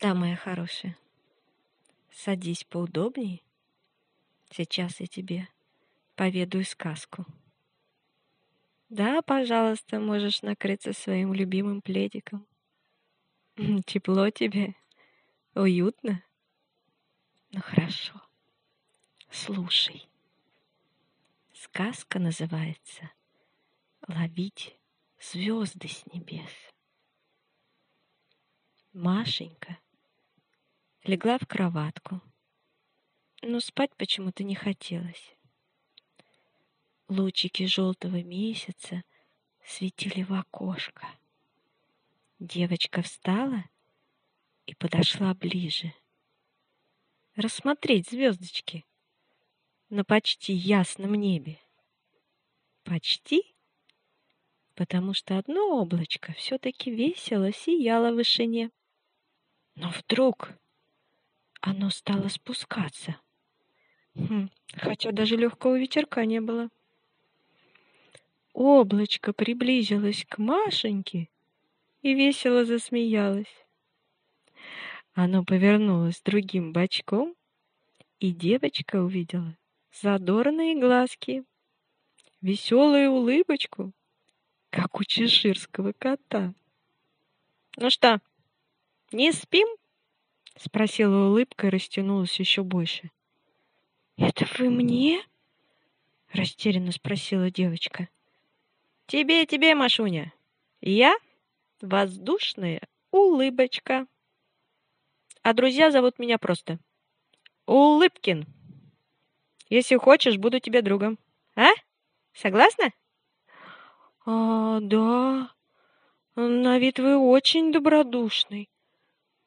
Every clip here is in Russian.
Да, моя хорошая, садись поудобнее. Сейчас я тебе поведаю сказку. Да, пожалуйста, можешь накрыться своим любимым пледиком. Тепло тебе? Уютно? Ну хорошо. Слушай. Сказка называется «Ловить звезды с небес». Машенька легла в кроватку, но спать почему-то не хотелось. Лучики желтого месяца светили в окошко. Девочка встала и подошла ближе. Рассмотреть звездочки на почти ясном небе. Почти, потому что одно облачко все-таки весело сияло в вышине. Но вдруг оно стало спускаться, хм, хотя даже легкого ветерка не было. Облачко приблизилось к Машеньке и весело засмеялось. Оно повернулось другим бочком, и девочка увидела задорные глазки, веселую улыбочку, как у чеширского кота. «Ну что, не спим?» — спросила улыбка и растянулась еще больше. «Это вы мне?» — растерянно спросила девочка. «Тебе, тебе, Машуня. Я воздушная улыбочка. А друзья зовут меня просто Улыбкин. Если хочешь, буду тебе другом. А? Согласна?» «А, да. На вид вы очень добродушный.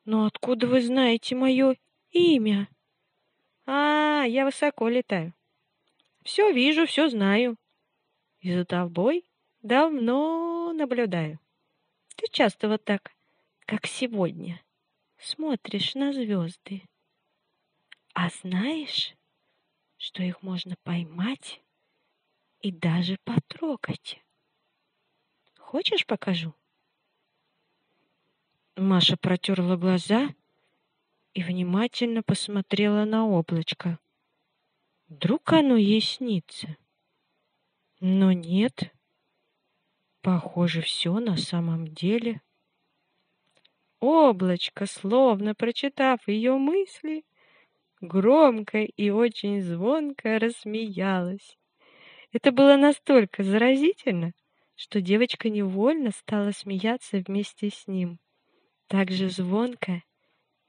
Но откуда вы знаете мое имя? А, я высоко летаю. Все вижу, все знаю. И за тобой давно наблюдаю. Ты часто вот так, как сегодня, смотришь на звезды. А знаешь, что их можно поймать и даже потрогать? Хочешь, покажу? Маша протерла глаза и внимательно посмотрела на облачко. Вдруг оно ей снится. Но нет. Похоже, все на самом деле. Облачко, словно прочитав ее мысли, громко и очень звонко рассмеялась. Это было настолько заразительно, что девочка невольно стала смеяться вместе с ним так же звонко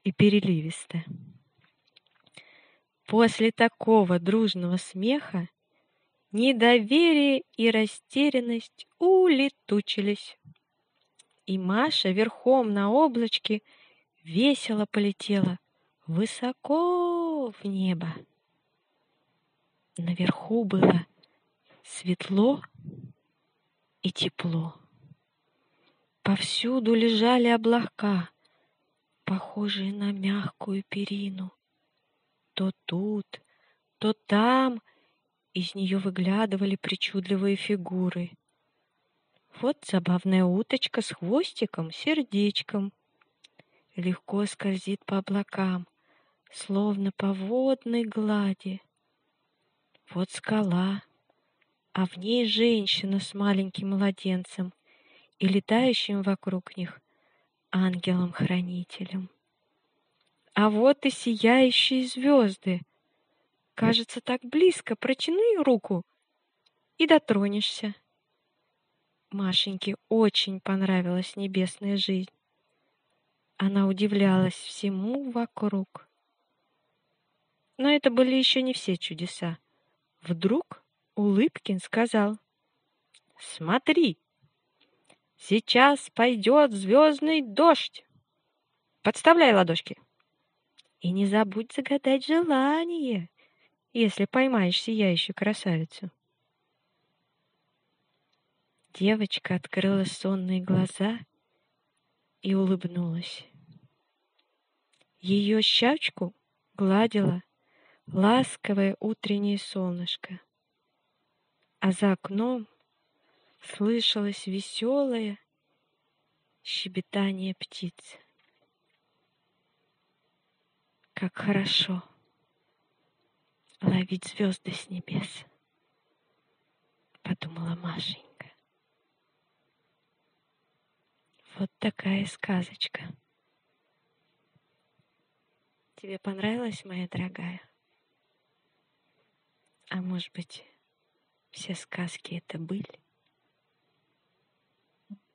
и переливисто. После такого дружного смеха недоверие и растерянность улетучились. И Маша верхом на облачке весело полетела высоко в небо. Наверху было светло и тепло. Повсюду лежали облака, похожие на мягкую перину. То тут, то там из нее выглядывали причудливые фигуры. Вот забавная уточка с хвостиком, сердечком. Легко скользит по облакам, словно по водной глади. Вот скала, а в ней женщина с маленьким младенцем и летающим вокруг них ангелом-хранителем. А вот и сияющие звезды. Кажется, так близко. Протяни руку и дотронешься. Машеньке очень понравилась небесная жизнь. Она удивлялась всему вокруг. Но это были еще не все чудеса. Вдруг Улыбкин сказал, «Смотри, Сейчас пойдет звездный дождь. Подставляй ладошки. И не забудь загадать желание, если поймаешь сияющую красавицу. Девочка открыла сонные глаза и улыбнулась. Ее щачку гладило ласковое утреннее солнышко, а за окном слышалось веселое щебетание птиц. Как хорошо ловить звезды с небес, подумала Машенька. Вот такая сказочка. Тебе понравилась, моя дорогая? А может быть, все сказки это были?